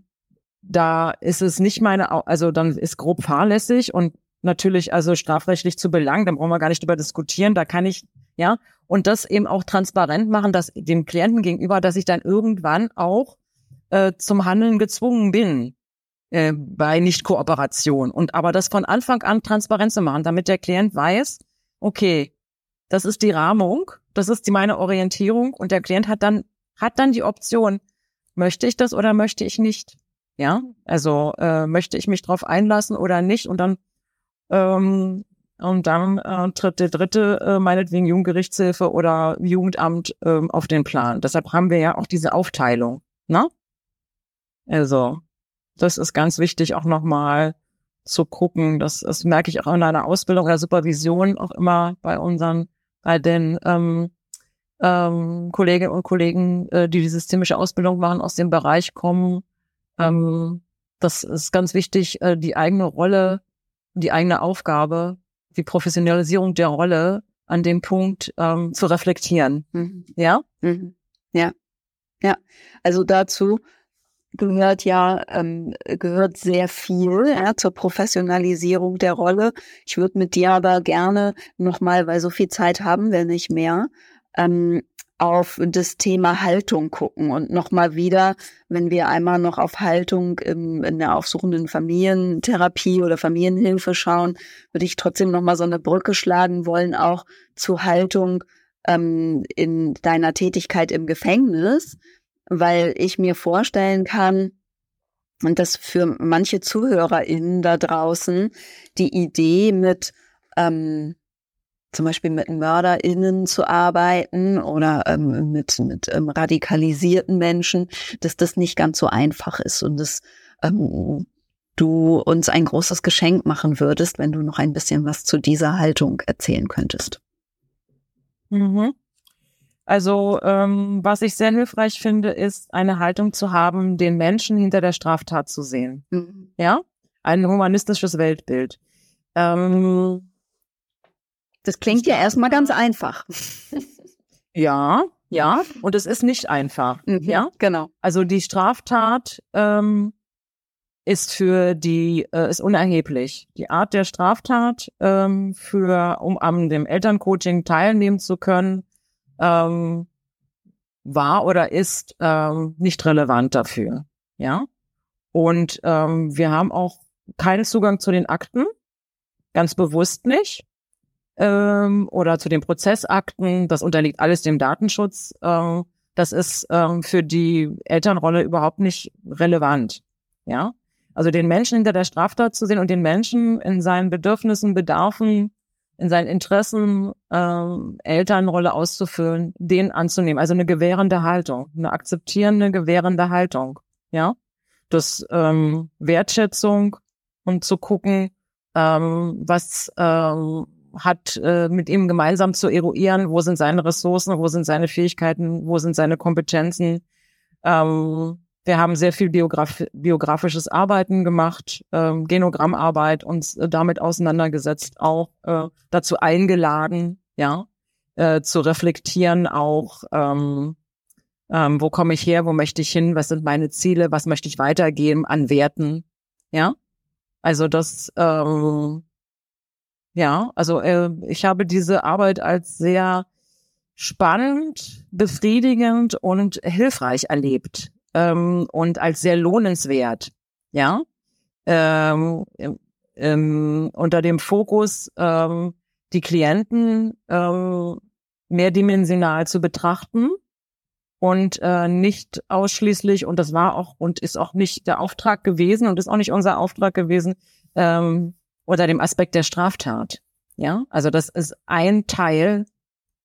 da ist es nicht meine, also dann ist grob fahrlässig und natürlich also strafrechtlich zu belangen, da brauchen wir gar nicht drüber diskutieren, da kann ich, ja, und das eben auch transparent machen, dass dem Klienten gegenüber, dass ich dann irgendwann auch äh, zum Handeln gezwungen bin äh, bei Nichtkooperation und aber das von Anfang an transparent zu machen, damit der Klient weiß, okay, das ist die Rahmung, das ist die meine Orientierung und der Klient hat dann hat dann die Option, möchte ich das oder möchte ich nicht? Ja, also äh, möchte ich mich drauf einlassen oder nicht? Und dann ähm, und dann äh, tritt der dritte, äh, meinetwegen Jugendgerichtshilfe oder Jugendamt äh, auf den Plan. Deshalb haben wir ja auch diese Aufteilung. Ne? Also, das ist ganz wichtig, auch nochmal zu gucken. Das, das merke ich auch in einer Ausbildung oder Supervision auch immer bei unseren, bei den ähm, ähm, Kolleginnen und Kollegen, äh, die die systemische Ausbildung machen, aus dem Bereich kommen. Ähm, das ist ganz wichtig, äh, die eigene Rolle die eigene Aufgabe, die Professionalisierung der Rolle an dem Punkt ähm, zu reflektieren. Mhm. Ja? Mhm. Ja. Ja. Also dazu gehört ja ähm, gehört sehr viel ja, zur Professionalisierung der Rolle. Ich würde mit dir aber gerne nochmal, weil so viel Zeit haben wir nicht mehr, ähm, auf das Thema Haltung gucken. Und nochmal wieder, wenn wir einmal noch auf Haltung im, in der aufsuchenden Familientherapie oder Familienhilfe schauen, würde ich trotzdem nochmal so eine Brücke schlagen wollen, auch zu Haltung ähm, in deiner Tätigkeit im Gefängnis, weil ich mir vorstellen kann, und das für manche ZuhörerInnen da draußen die Idee mit ähm, zum Beispiel mit MörderInnen zu arbeiten oder ähm, mit, mit ähm, radikalisierten Menschen, dass das nicht ganz so einfach ist und dass ähm, du uns ein großes Geschenk machen würdest, wenn du noch ein bisschen was zu dieser Haltung erzählen könntest. Mhm. Also ähm, was ich sehr hilfreich finde, ist eine Haltung zu haben, den Menschen hinter der Straftat zu sehen. Mhm. Ja, ein humanistisches Weltbild. Ähm, das klingt ja erstmal ganz einfach. (laughs) ja, ja, und es ist nicht einfach. Mhm, ja, genau. Also die Straftat ähm, ist für die äh, ist unerheblich. Die Art der Straftat ähm, für um an dem Elterncoaching teilnehmen zu können ähm, war oder ist ähm, nicht relevant dafür. Ja, und ähm, wir haben auch keinen Zugang zu den Akten, ganz bewusst nicht ähm, oder zu den Prozessakten. Das unterliegt alles dem Datenschutz. Ähm, das ist ähm, für die Elternrolle überhaupt nicht relevant. Ja, also den Menschen hinter der Straftat zu sehen und den Menschen in seinen Bedürfnissen, Bedarfen, in seinen Interessen ähm, Elternrolle auszufüllen, den anzunehmen. Also eine gewährende Haltung, eine akzeptierende, gewährende Haltung. Ja, das ähm, Wertschätzung und zu gucken, ähm, was ähm, hat äh, mit ihm gemeinsam zu eruieren, wo sind seine Ressourcen, wo sind seine Fähigkeiten, wo sind seine Kompetenzen. Ähm, wir haben sehr viel Biograf biografisches Arbeiten gemacht, ähm, Genogrammarbeit, uns äh, damit auseinandergesetzt, auch äh, dazu eingeladen, ja, äh, zu reflektieren, auch ähm, ähm, wo komme ich her, wo möchte ich hin, was sind meine Ziele, was möchte ich weitergeben an Werten, ja. Also das ähm, ja, also äh, ich habe diese Arbeit als sehr spannend, befriedigend und hilfreich erlebt ähm, und als sehr lohnenswert. Ja, ähm, ähm, unter dem Fokus ähm, die Klienten ähm, mehrdimensional zu betrachten und äh, nicht ausschließlich und das war auch und ist auch nicht der Auftrag gewesen und ist auch nicht unser Auftrag gewesen, ähm, oder dem Aspekt der Straftat. Ja, also das ist ein Teil,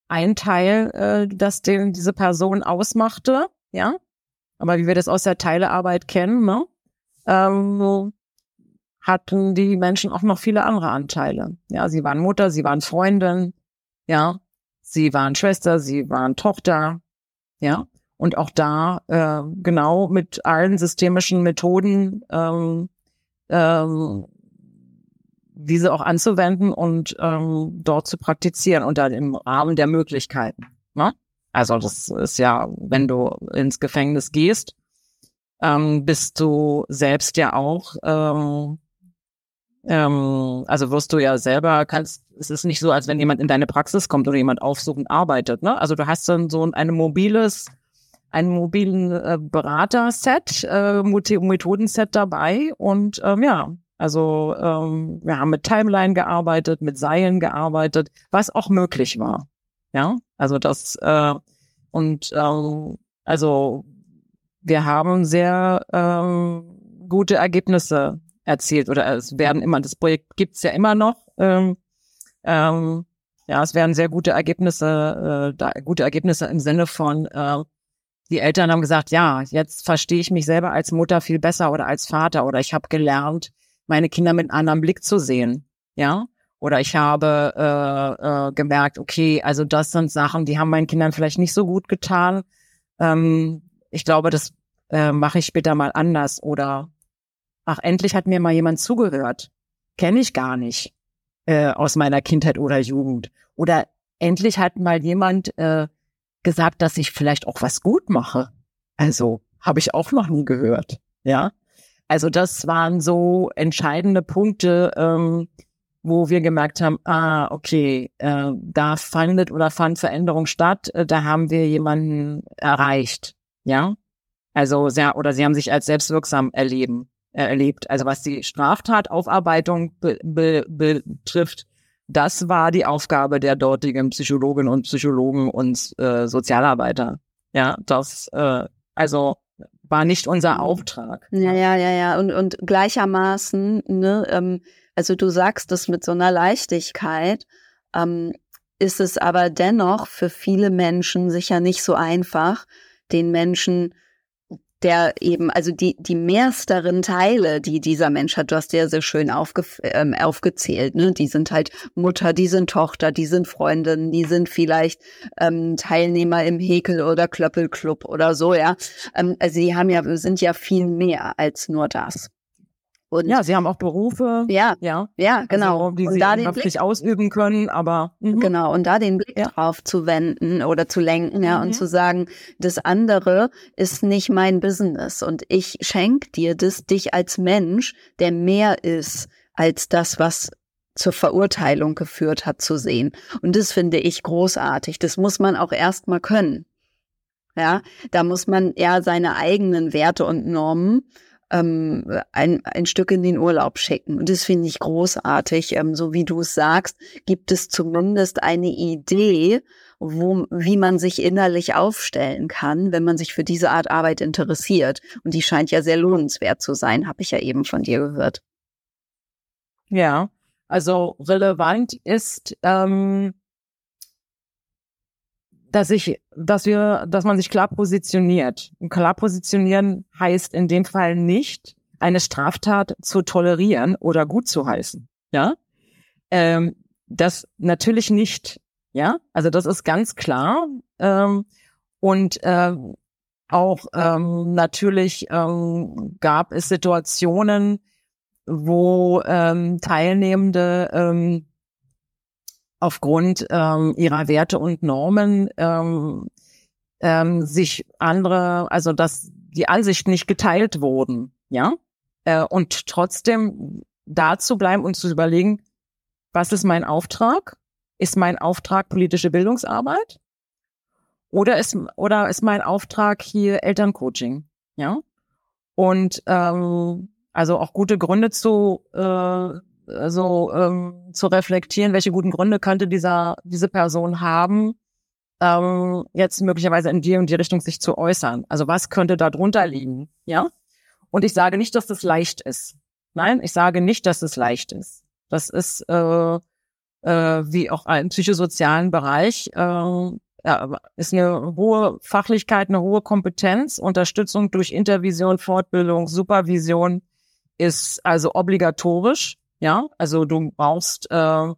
ein Teil, äh, das den diese Person ausmachte. Ja, aber wie wir das aus der Teilearbeit kennen, ne, ähm, hatten die Menschen auch noch viele andere Anteile. Ja, sie waren Mutter, sie waren Freundin, ja, sie waren Schwester, sie waren Tochter, ja, und auch da äh, genau mit allen systemischen Methoden ähm, ähm, diese auch anzuwenden und ähm, dort zu praktizieren unter dem Rahmen der Möglichkeiten. Ne? Also das ist ja, wenn du ins Gefängnis gehst, ähm, bist du selbst ja auch, ähm, ähm, also wirst du ja selber, kannst, es ist nicht so, als wenn jemand in deine Praxis kommt oder jemand aufsuchend arbeitet. Ne? Also du hast dann so ein, ein mobiles, einen mobilen äh, Berater-Set, äh, Methodenset dabei und ähm, ja, also ähm, wir haben mit Timeline gearbeitet, mit Seilen gearbeitet, was auch möglich war. Ja, also das äh, und ähm, also wir haben sehr ähm, gute Ergebnisse erzielt oder es werden immer das Projekt gibt's ja immer noch. Ähm, ähm, ja, es werden sehr gute Ergebnisse, äh, da, gute Ergebnisse im Sinne von äh, die Eltern haben gesagt, ja, jetzt verstehe ich mich selber als Mutter viel besser oder als Vater oder ich habe gelernt, meine Kinder mit einem anderen Blick zu sehen. Ja. Oder ich habe äh, äh, gemerkt, okay, also das sind Sachen, die haben meinen Kindern vielleicht nicht so gut getan. Ähm, ich glaube, das äh, mache ich später mal anders. Oder ach, endlich hat mir mal jemand zugehört. kenne ich gar nicht äh, aus meiner Kindheit oder Jugend. Oder endlich hat mal jemand äh, gesagt, dass ich vielleicht auch was gut mache. Also habe ich auch noch nie gehört. Ja, also das waren so entscheidende Punkte, ähm, wo wir gemerkt haben, ah, okay, äh, da findet oder fand Veränderung statt, äh, da haben wir jemanden erreicht, ja. Also sehr, oder sie haben sich als selbstwirksam erleben, äh, erlebt. Also was die Straftataufarbeitung be, be, betrifft, das war die Aufgabe der dortigen Psychologinnen und Psychologen und äh, Sozialarbeiter. Ja, das, äh, also war nicht unser Auftrag. Ja, ja, ja, ja. Und, und gleichermaßen, ne, ähm, also du sagst das mit so einer Leichtigkeit, ähm, ist es aber dennoch für viele Menschen sicher nicht so einfach, den Menschen der eben, also die, die mehrsteren Teile, die dieser Mensch hat, du hast ja sehr schön aufge, ähm, aufgezählt, ne? Die sind halt Mutter, die sind Tochter, die sind Freundin, die sind vielleicht ähm, Teilnehmer im Häkel- oder Klöppelclub oder so, ja. Ähm, also die haben ja, sind ja viel mehr als nur das. Und ja, sie haben auch Berufe. Ja, ja, ja, also, genau. Also, die und sie da den Blick ausüben können, aber mh. genau und da den Blick ja. drauf zu wenden oder zu lenken, ja, mhm. und zu sagen, das andere ist nicht mein Business und ich schenke dir das dich als Mensch, der mehr ist als das, was zur Verurteilung geführt hat, zu sehen. Und das finde ich großartig. Das muss man auch erstmal können. Ja, da muss man eher seine eigenen Werte und Normen ähm, ein, ein Stück in den Urlaub schicken. Und das finde ich großartig. Ähm, so wie du es sagst, gibt es zumindest eine Idee, wo, wie man sich innerlich aufstellen kann, wenn man sich für diese Art Arbeit interessiert. Und die scheint ja sehr lohnenswert zu sein, habe ich ja eben von dir gehört. Ja, also relevant ist, ähm, dass ich, dass wir, dass man sich klar positioniert. Und klar positionieren heißt in dem Fall nicht, eine Straftat zu tolerieren oder gut zu heißen. Ja, ähm, das natürlich nicht. Ja, also das ist ganz klar. Ähm, und äh, auch ähm, natürlich ähm, gab es Situationen, wo ähm, Teilnehmende ähm, aufgrund ähm, ihrer Werte und Normen ähm, ähm, sich andere, also dass die Ansichten nicht geteilt wurden, ja, äh, und trotzdem da zu bleiben und zu überlegen, was ist mein Auftrag? Ist mein Auftrag politische Bildungsarbeit? Oder ist, oder ist mein Auftrag hier Elterncoaching? Ja. Und ähm, also auch gute Gründe zu äh, so ähm, zu reflektieren, welche guten Gründe könnte dieser diese Person haben, ähm, jetzt möglicherweise in die und die Richtung sich zu äußern. Also was könnte da drunter liegen, ja? Und ich sage nicht, dass das leicht ist. Nein, ich sage nicht, dass es leicht ist. Das ist äh, äh, wie auch im psychosozialen Bereich äh, ja, ist eine hohe Fachlichkeit, eine hohe Kompetenz, Unterstützung durch Intervision, Fortbildung, Supervision ist also obligatorisch. Ja, also du brauchst äh, äh,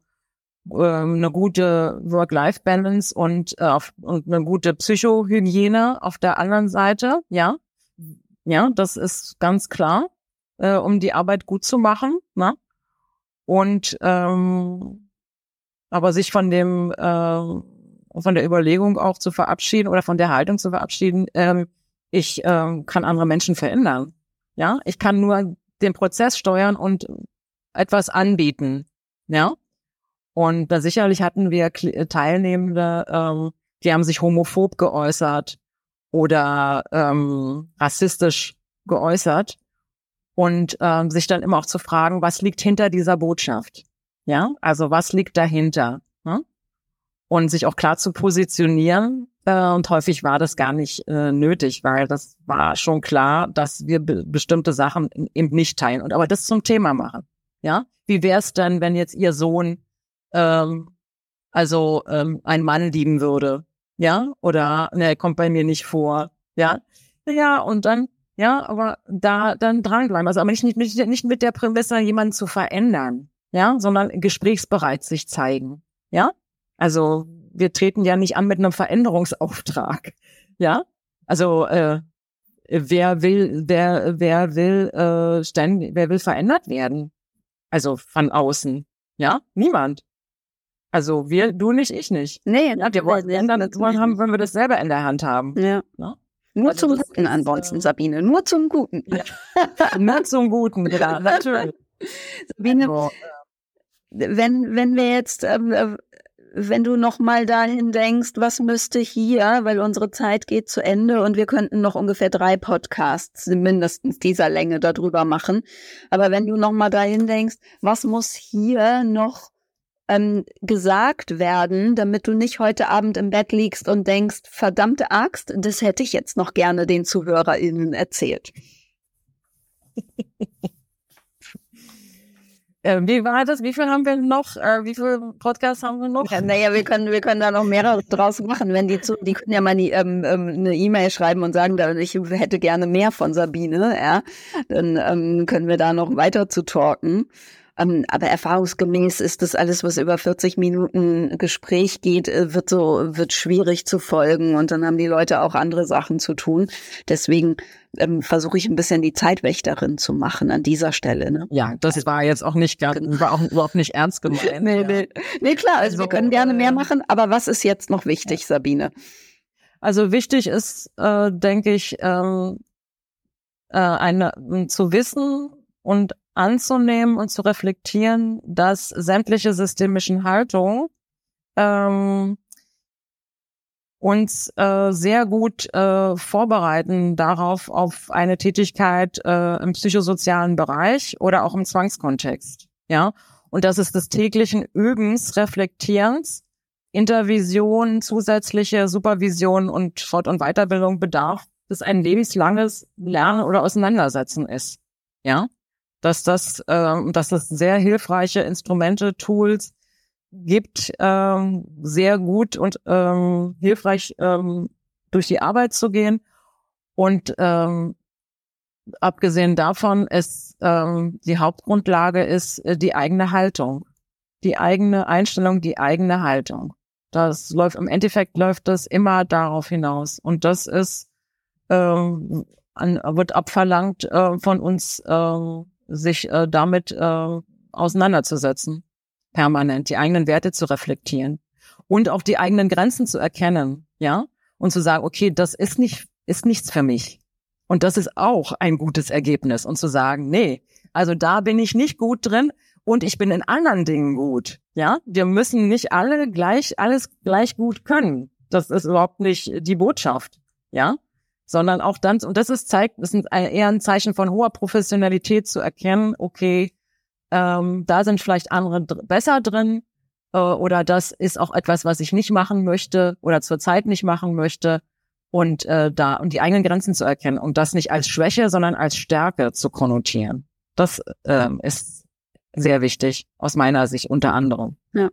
eine gute Work-Life-Balance und, äh, und eine gute Psychohygiene auf der anderen Seite. Ja, ja, das ist ganz klar, äh, um die Arbeit gut zu machen. Ne? Und ähm, aber sich von dem äh, von der Überlegung auch zu verabschieden oder von der Haltung zu verabschieden, ähm, ich ähm, kann andere Menschen verändern. Ja, ich kann nur den Prozess steuern und etwas anbieten. Ja. Und da sicherlich hatten wir äh, Teilnehmende, ähm, die haben sich homophob geäußert oder ähm, rassistisch geäußert und ähm, sich dann immer auch zu fragen, was liegt hinter dieser Botschaft? Ja, also was liegt dahinter? Ne? Und sich auch klar zu positionieren. Äh, und häufig war das gar nicht äh, nötig, weil das war schon klar, dass wir be bestimmte Sachen eben nicht teilen und aber das zum Thema machen. Ja, wie wäre es dann, wenn jetzt ihr Sohn ähm, also ähm, einen Mann lieben würde? Ja, oder ne, kommt bei mir nicht vor. Ja, ja, und dann ja, aber da dann dranbleiben. Also aber nicht, nicht, nicht mit der Prämisse, jemanden zu verändern, ja, sondern gesprächsbereit sich zeigen. Ja, also wir treten ja nicht an mit einem Veränderungsauftrag. Ja, also äh, wer will, wer wer will äh, ständig, wer will verändert werden? Also von außen. Ja, niemand. Also wir, du nicht, ich nicht. Nee, ja, wir wollen dann wollen haben, wenn wir das selber in der Hand haben. Ja. ja? Nur also zum Guten ansonsten, äh, Sabine. Nur zum Guten. Ja. Nur zum Guten, ja, (laughs) natürlich. Sabine, also, wenn, wenn wir jetzt, ähm, äh, wenn du noch mal dahin denkst, was müsste hier, weil unsere Zeit geht zu Ende und wir könnten noch ungefähr drei Podcasts mindestens dieser Länge darüber machen. Aber wenn du noch mal dahin denkst, was muss hier noch ähm, gesagt werden, damit du nicht heute Abend im Bett liegst und denkst, verdammte Axt, das hätte ich jetzt noch gerne den ZuhörerInnen erzählt. (laughs) Äh, wie war das? Wie viel haben wir noch? Äh, wie viele Podcasts haben wir noch? Ja, naja, wir können, wir können da noch mehrere draus machen, wenn die zu, die können ja mal die, ähm, ähm, eine E-Mail schreiben und sagen, ich hätte gerne mehr von Sabine, ja. Dann ähm, können wir da noch weiter zu talken. Ähm, aber erfahrungsgemäß ist das alles, was über 40 Minuten Gespräch geht, äh, wird so, wird schwierig zu folgen und dann haben die Leute auch andere Sachen zu tun. Deswegen ähm, versuche ich ein bisschen die Zeitwächterin zu machen an dieser Stelle. Ne? Ja, das war jetzt auch nicht ganz, genau. war auch überhaupt nicht ernst (laughs) gemeint. nee, nee. nee, klar, also, also wir können gerne mehr machen, aber was ist jetzt noch wichtig, Sabine? Also wichtig ist, äh, denke ich, ähm, äh, eine, zu wissen und anzunehmen und zu reflektieren, dass sämtliche systemischen Haltungen ähm, uns äh, sehr gut äh, vorbereiten darauf auf eine Tätigkeit äh, im psychosozialen Bereich oder auch im Zwangskontext. Ja, und dass es des täglichen Übens, Reflektierens, Intervision, zusätzliche Supervision und Fort- und Weiterbildung bedarf, das ein lebenslanges Lernen oder Auseinandersetzen ist. Ja, dass das, äh, dass das sehr hilfreiche Instrumente, Tools gibt, ähm, sehr gut und ähm, hilfreich ähm, durch die Arbeit zu gehen. Und ähm, abgesehen davon ist ähm, die Hauptgrundlage ist äh, die eigene Haltung, die eigene Einstellung, die eigene Haltung. Das läuft im Endeffekt läuft das immer darauf hinaus und das ist ähm, an, wird abverlangt äh, von uns äh, sich äh, damit äh, auseinanderzusetzen, permanent die eigenen Werte zu reflektieren und auch die eigenen Grenzen zu erkennen, ja, und zu sagen, okay, das ist nicht ist nichts für mich. Und das ist auch ein gutes Ergebnis und zu sagen, nee, also da bin ich nicht gut drin und ich bin in anderen Dingen gut. Ja, wir müssen nicht alle gleich alles gleich gut können. Das ist überhaupt nicht die Botschaft. Ja, sondern auch dann, und das ist zeigt, das ist eher ein Zeichen von hoher Professionalität zu erkennen, okay, ähm, da sind vielleicht andere dr besser drin äh, oder das ist auch etwas, was ich nicht machen möchte oder zurzeit nicht machen möchte und äh, da und die eigenen Grenzen zu erkennen und das nicht als Schwäche, sondern als Stärke zu konnotieren. Das ähm, ist sehr wichtig aus meiner Sicht unter anderem. Ja,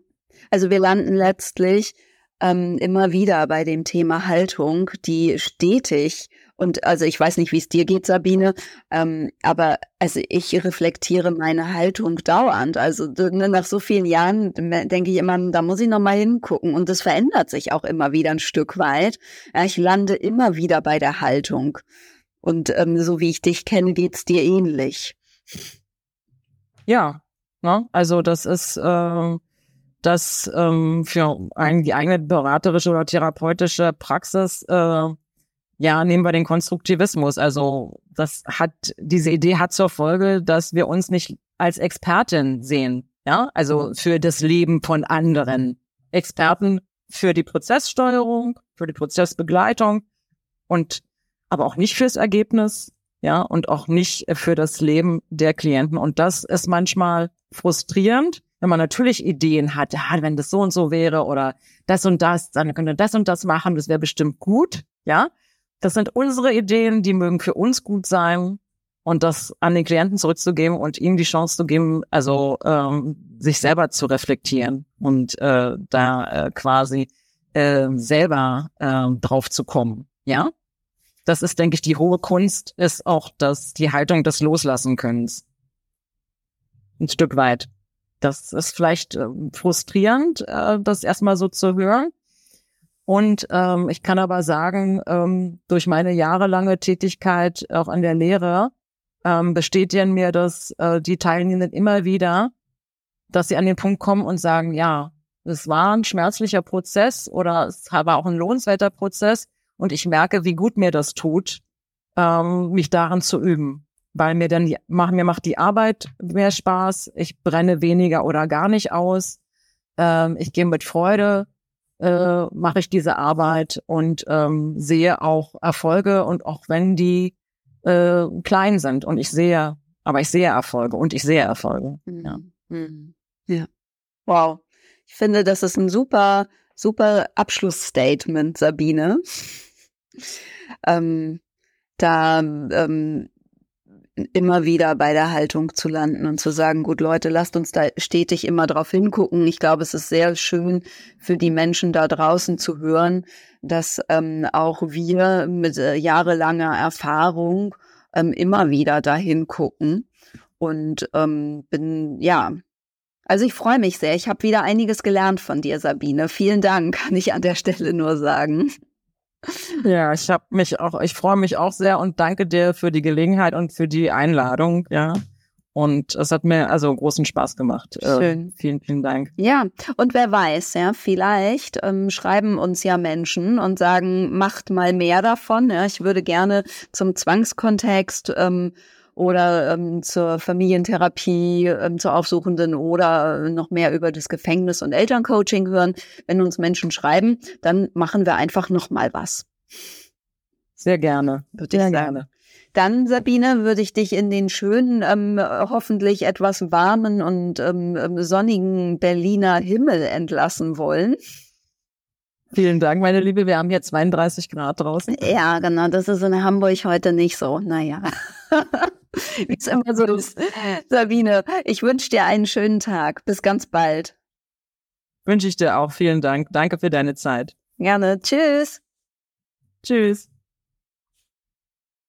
also wir landen letztlich ähm, immer wieder bei dem Thema Haltung, die stetig und also ich weiß nicht, wie es dir geht, Sabine, ähm, aber also ich reflektiere meine Haltung dauernd. Also ne, nach so vielen Jahren denke ich immer, da muss ich noch mal hingucken und das verändert sich auch immer wieder ein Stück weit. Ja, ich lande immer wieder bei der Haltung und ähm, so wie ich dich kenne, geht's dir ähnlich. Ja, ne? also das ist äh dass ähm, für ein, die eigene beraterische oder therapeutische Praxis, äh, ja, nehmen wir den Konstruktivismus. Also das hat, diese Idee hat zur Folge, dass wir uns nicht als Expertin sehen, ja, also für das Leben von anderen. Experten für die Prozesssteuerung, für die Prozessbegleitung und aber auch nicht fürs Ergebnis, ja, und auch nicht für das Leben der Klienten. Und das ist manchmal frustrierend, wenn man natürlich Ideen hat, ja, wenn das so und so wäre oder das und das, dann könnte das und das machen, das wäre bestimmt gut, ja. Das sind unsere Ideen, die mögen für uns gut sein und das an den Klienten zurückzugeben und ihm die Chance zu geben, also ähm, sich selber zu reflektieren und äh, da äh, quasi äh, selber äh, drauf zu kommen, ja. Das ist, denke ich, die hohe Kunst, ist auch das, die Haltung des Loslassen-Könnens. Ein Stück weit. Das ist vielleicht äh, frustrierend, äh, das erstmal so zu hören. Und ähm, ich kann aber sagen, ähm, durch meine jahrelange Tätigkeit auch an der Lehre ähm, bestätigen mir das äh, die Teilnehmenden immer wieder, dass sie an den Punkt kommen und sagen, ja, es war ein schmerzlicher Prozess oder es war auch ein lohnenswerter Prozess und ich merke, wie gut mir das tut, ähm, mich daran zu üben. Weil mir dann die, mach, mir macht die Arbeit mehr Spaß, ich brenne weniger oder gar nicht aus, ähm, ich gehe mit Freude, äh, mache ich diese Arbeit und ähm, sehe auch Erfolge und auch wenn die äh, klein sind und ich sehe, aber ich sehe Erfolge und ich sehe Erfolge. Mhm. Ja. Mhm. ja. Wow. Ich finde, das ist ein super, super Abschlussstatement, Sabine. (laughs) ähm, da ähm, immer wieder bei der Haltung zu landen und zu sagen, gut Leute, lasst uns da stetig immer drauf hingucken. Ich glaube, es ist sehr schön für die Menschen da draußen zu hören, dass ähm, auch wir mit äh, jahrelanger Erfahrung ähm, immer wieder dahin gucken. Und ähm, bin, ja, also ich freue mich sehr. Ich habe wieder einiges gelernt von dir, Sabine. Vielen Dank, kann ich an der Stelle nur sagen. Ja, ich habe mich auch, ich freue mich auch sehr und danke dir für die Gelegenheit und für die Einladung, ja. Und es hat mir also großen Spaß gemacht. Äh, Schön. Äh, vielen, vielen Dank. Ja, und wer weiß, ja, vielleicht ähm, schreiben uns ja Menschen und sagen, macht mal mehr davon. Ja, ich würde gerne zum Zwangskontext ähm, oder ähm, zur Familientherapie, ähm, zur Aufsuchenden oder noch mehr über das Gefängnis- und Elterncoaching hören. Wenn uns Menschen schreiben, dann machen wir einfach noch mal was. Sehr gerne. Würde Sehr ich sagen. gerne. Dann, Sabine, würde ich dich in den schönen, ähm, hoffentlich etwas warmen und ähm, ähm sonnigen Berliner Himmel entlassen wollen. Vielen Dank, meine Liebe. Wir haben hier 32 Grad draußen. Ja, genau. Das ist in Hamburg heute nicht so. Naja. (laughs) Wie es immer so ist. Sabine, ich wünsche dir einen schönen Tag. Bis ganz bald. Wünsche ich dir auch. Vielen Dank. Danke für deine Zeit. Gerne. Tschüss. Tschüss.